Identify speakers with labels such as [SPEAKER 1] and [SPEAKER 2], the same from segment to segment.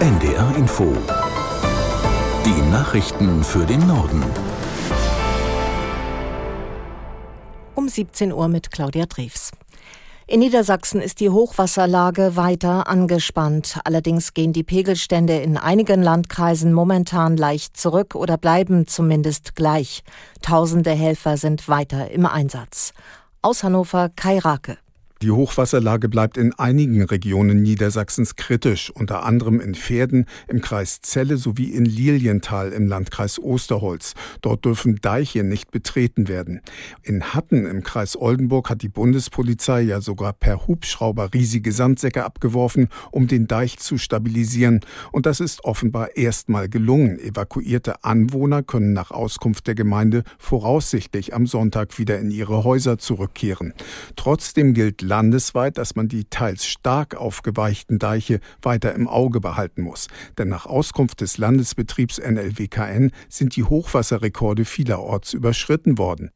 [SPEAKER 1] NDR Info. Die Nachrichten für den Norden.
[SPEAKER 2] Um 17 Uhr mit Claudia Drews. In Niedersachsen ist die Hochwasserlage weiter angespannt. Allerdings gehen die Pegelstände in einigen Landkreisen momentan leicht zurück oder bleiben zumindest gleich. Tausende Helfer sind weiter im Einsatz. Aus Hannover Kai Rake.
[SPEAKER 3] Die Hochwasserlage bleibt in einigen Regionen Niedersachsens kritisch, unter anderem in Pferden im Kreis Celle sowie in Lilienthal im Landkreis Osterholz. Dort dürfen Deiche nicht betreten werden. In Hatten im Kreis Oldenburg hat die Bundespolizei ja sogar per Hubschrauber riesige Sandsäcke abgeworfen, um den Deich zu stabilisieren. Und das ist offenbar erstmal gelungen. Evakuierte Anwohner können nach Auskunft der Gemeinde voraussichtlich am Sonntag wieder in ihre Häuser zurückkehren. Trotzdem gilt landesweit, dass man die teils stark aufgeweichten Deiche weiter im Auge behalten muss. Denn nach Auskunft des Landesbetriebs NLWKN sind die Hochwasserrekorde vielerorts überschritten worden.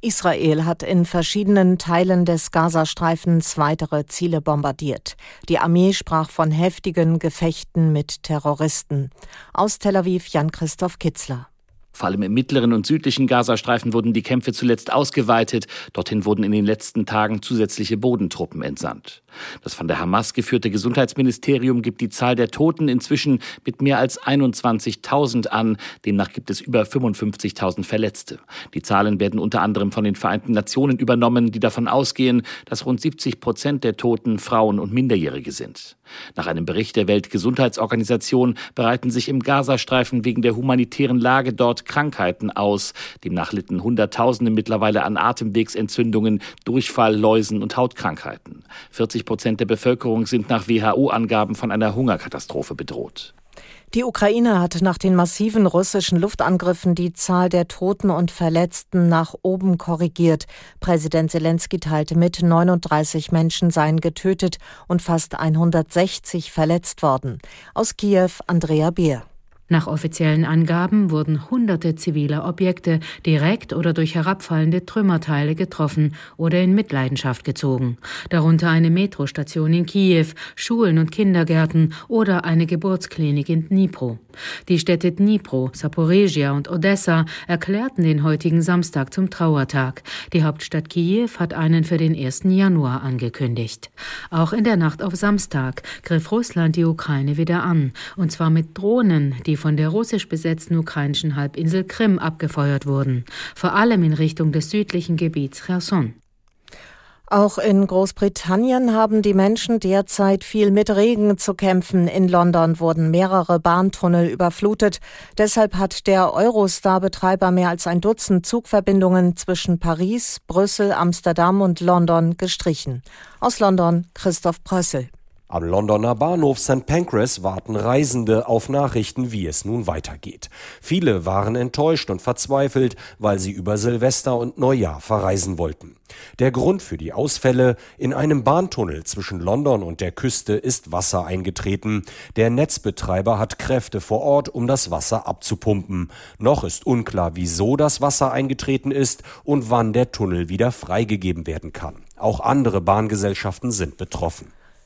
[SPEAKER 2] Israel hat in verschiedenen Teilen des Gazastreifens weitere Ziele bombardiert. Die Armee sprach von heftigen Gefechten mit Terroristen. Aus Tel Aviv Jan-Christoph Kitzler.
[SPEAKER 4] Vor allem im mittleren und südlichen Gazastreifen wurden die Kämpfe zuletzt ausgeweitet. Dorthin wurden in den letzten Tagen zusätzliche Bodentruppen entsandt. Das von der Hamas geführte Gesundheitsministerium gibt die Zahl der Toten inzwischen mit mehr als 21.000 an. Demnach gibt es über 55.000 Verletzte. Die Zahlen werden unter anderem von den Vereinten Nationen übernommen, die davon ausgehen, dass rund 70 Prozent der Toten Frauen und Minderjährige sind. Nach einem Bericht der Weltgesundheitsorganisation bereiten sich im Gazastreifen wegen der humanitären Lage dort Krankheiten aus. Demnach litten Hunderttausende mittlerweile an Atemwegsentzündungen, Durchfall, Läusen und Hautkrankheiten. 40 40 Prozent der Bevölkerung sind nach WHO-Angaben von einer Hungerkatastrophe bedroht.
[SPEAKER 2] Die Ukraine hat nach den massiven russischen Luftangriffen die Zahl der Toten und Verletzten nach oben korrigiert. Präsident Zelensky teilte mit, 39 Menschen seien getötet und fast 160 verletzt worden. Aus Kiew Andrea Beer.
[SPEAKER 5] Nach offiziellen Angaben wurden hunderte ziviler Objekte direkt oder durch herabfallende Trümmerteile getroffen oder in Mitleidenschaft gezogen, darunter eine Metrostation in Kiew, Schulen und Kindergärten oder eine Geburtsklinik in Dnipro. Die Städte Dnipro, Saporegia und Odessa erklärten den heutigen Samstag zum Trauertag. Die Hauptstadt Kiew hat einen für den 1. Januar angekündigt. Auch in der Nacht auf Samstag griff Russland die Ukraine wieder an, und zwar mit Drohnen, die von der russisch besetzten ukrainischen Halbinsel Krim abgefeuert wurden, vor allem in Richtung des südlichen Gebiets Cherson.
[SPEAKER 2] Auch in Großbritannien haben die Menschen derzeit viel mit Regen zu kämpfen. In London wurden mehrere Bahntunnel überflutet. Deshalb hat der Eurostar-Betreiber mehr als ein Dutzend Zugverbindungen zwischen Paris, Brüssel, Amsterdam und London gestrichen. Aus London Christoph Prössel.
[SPEAKER 6] Am Londoner Bahnhof St. Pancras warten Reisende auf Nachrichten, wie es nun weitergeht. Viele waren enttäuscht und verzweifelt, weil sie über Silvester und Neujahr verreisen wollten. Der Grund für die Ausfälle in einem Bahntunnel zwischen London und der Küste ist Wasser eingetreten. Der Netzbetreiber hat Kräfte vor Ort, um das Wasser abzupumpen. Noch ist unklar, wieso das Wasser eingetreten ist und wann der Tunnel wieder freigegeben werden kann. Auch andere Bahngesellschaften sind betroffen.